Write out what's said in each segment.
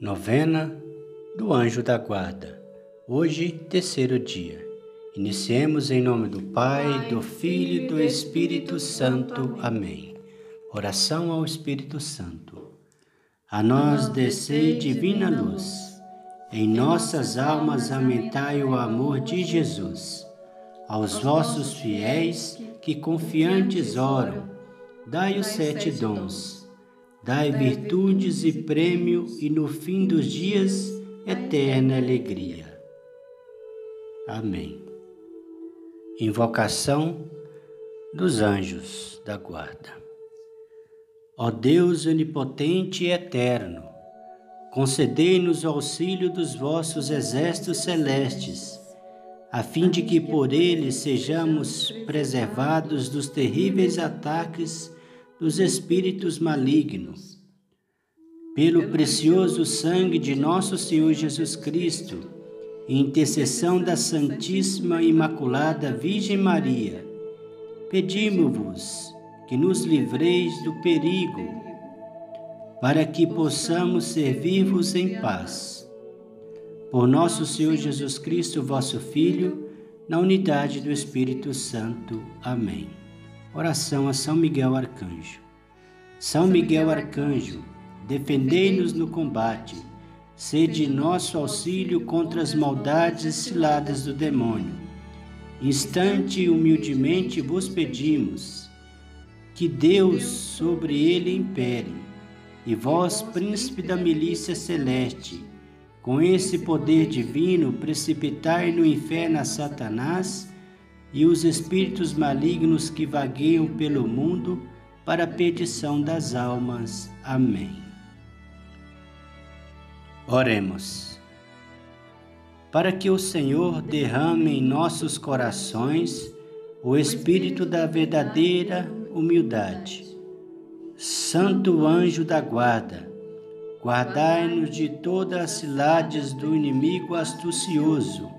Novena do Anjo da Guarda. Hoje, terceiro dia. Iniciemos em nome do Pai, do Filho e do Espírito Santo. Amém. Oração ao Espírito Santo. A nós descer divina luz. Em nossas almas aumentai o amor de Jesus. Aos vossos fiéis que confiantes oram, dai os sete dons dai virtudes e prêmio, e no fim dos dias, eterna alegria. Amém. Invocação dos anjos da guarda. Ó Deus onipotente e eterno, concedei-nos o auxílio dos vossos exércitos celestes, a fim de que por eles sejamos preservados dos terríveis ataques dos espíritos malignos. Pelo precioso sangue de nosso Senhor Jesus Cristo, intercessão da Santíssima Imaculada Virgem Maria, pedimos-vos que nos livreis do perigo, para que possamos servir-vos em paz. Por nosso Senhor Jesus Cristo, vosso Filho, na unidade do Espírito Santo. Amém. Oração a São Miguel Arcanjo. São Miguel Arcanjo, defendei-nos no combate, sede nosso auxílio contra as maldades ciladas do demônio. Instante e humildemente vos pedimos que Deus sobre ele impere, e vós, príncipe da milícia celeste, com esse poder divino, precipitai no inferno a Satanás e os espíritos malignos que vagueiam pelo mundo para a perdição das almas. Amém. Oremos. Para que o Senhor derrame em nossos corações o espírito da verdadeira humildade. Santo anjo da guarda, guardai-nos de todas as cilades do inimigo astucioso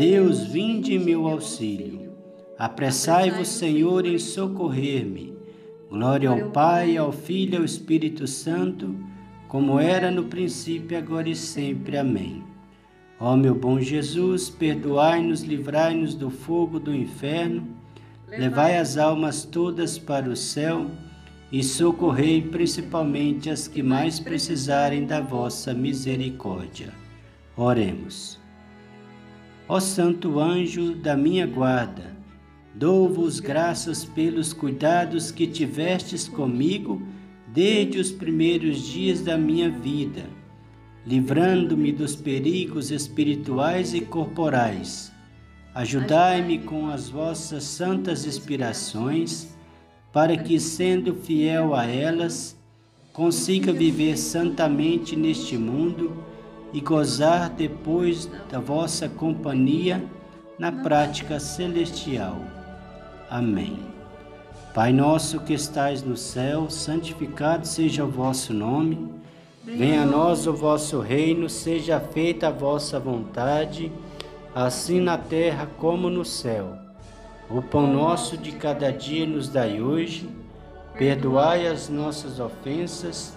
Deus, vinde em meu auxílio. Apressai-vos, Senhor, em socorrer-me. Glória ao Pai, ao Filho e ao Espírito Santo, como era no princípio, agora e sempre. Amém. Ó meu bom Jesus, perdoai-nos, livrai-nos do fogo do inferno, levai as almas todas para o céu e socorrei principalmente as que mais precisarem da vossa misericórdia. Oremos. Ó Santo Anjo da minha guarda, dou-vos graças pelos cuidados que tivestes comigo desde os primeiros dias da minha vida, livrando-me dos perigos espirituais e corporais. Ajudai-me com as vossas santas inspirações, para que, sendo fiel a elas, consiga viver santamente neste mundo e gozar depois da vossa companhia na prática celestial. Amém. Pai nosso que estais no céu, santificado seja o vosso nome. Venha a nós o vosso reino, seja feita a vossa vontade, assim na terra como no céu. O pão nosso de cada dia nos dai hoje. Perdoai as nossas ofensas,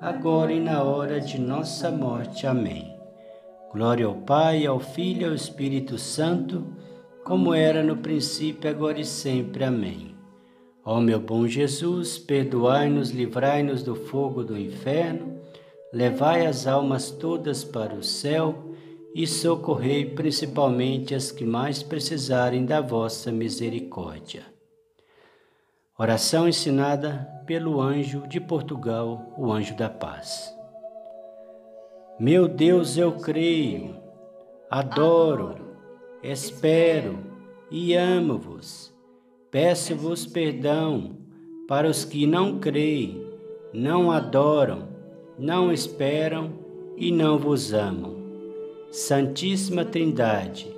agora e na hora de nossa morte. Amém. Glória ao Pai, ao Filho e ao Espírito Santo, como era no princípio, agora e sempre. Amém. Ó meu bom Jesus, perdoai-nos, livrai-nos do fogo do inferno, levai as almas todas para o céu e socorrei principalmente as que mais precisarem da vossa misericórdia. Oração ensinada pelo anjo de Portugal, o anjo da paz. Meu Deus, eu creio, adoro, espero e amo-vos. Peço-vos perdão para os que não creem, não adoram, não esperam e não vos amam. Santíssima Trindade,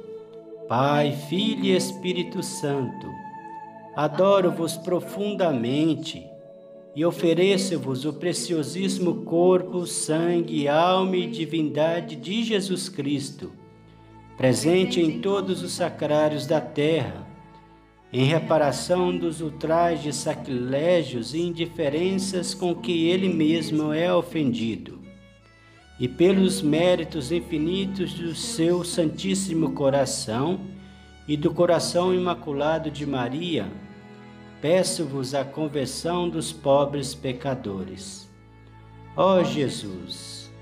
Pai, Filho e Espírito Santo, adoro-vos profundamente e ofereço-vos o preciosíssimo corpo, sangue, alma e divindade de Jesus Cristo, presente em todos os sacrários da terra, em reparação dos ultrajes, sacrilégios e indiferenças com que ele mesmo é ofendido, e pelos méritos infinitos do seu Santíssimo Coração e do coração imaculado de Maria, peço-vos a conversão dos pobres pecadores. Ó Jesus,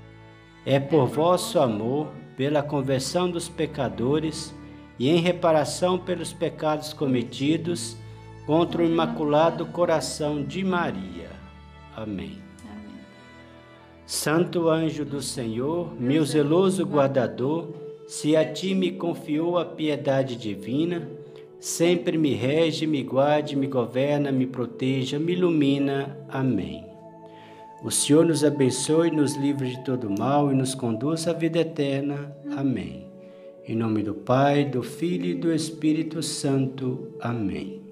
é por vosso amor, pela conversão dos pecadores e em reparação pelos pecados cometidos contra o imaculado coração de Maria. Amém. Santo anjo do Senhor, meu zeloso guardador, se a ti me confiou a piedade divina, sempre me rege, me guarde, me governa, me proteja, me ilumina. Amém. O Senhor nos abençoe, nos livre de todo mal e nos conduz à vida eterna. Amém. Em nome do Pai, do Filho e do Espírito Santo. Amém.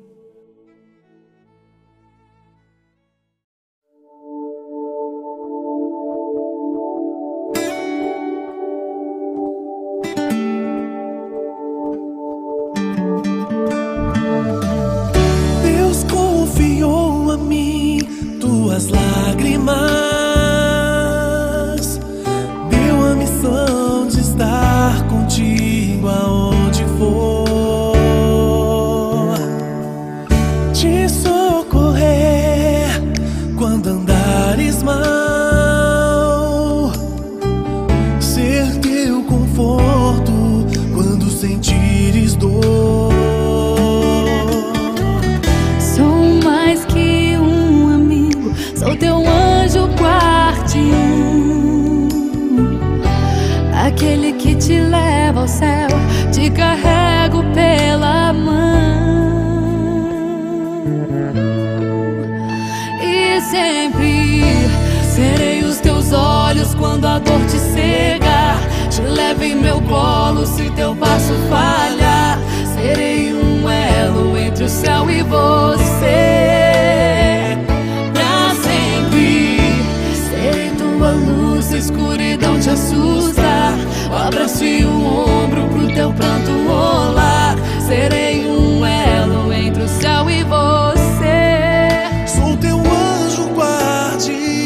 Quando a dor te cega. Te levo em meu colo se teu passo falha. Serei um elo entre o céu e você. Pra sempre serei tua luz, a escuridão te assusta. Abraço e um ombro pro teu pranto rolar. Serei um elo entre o céu e você. sou teu anjo guardião,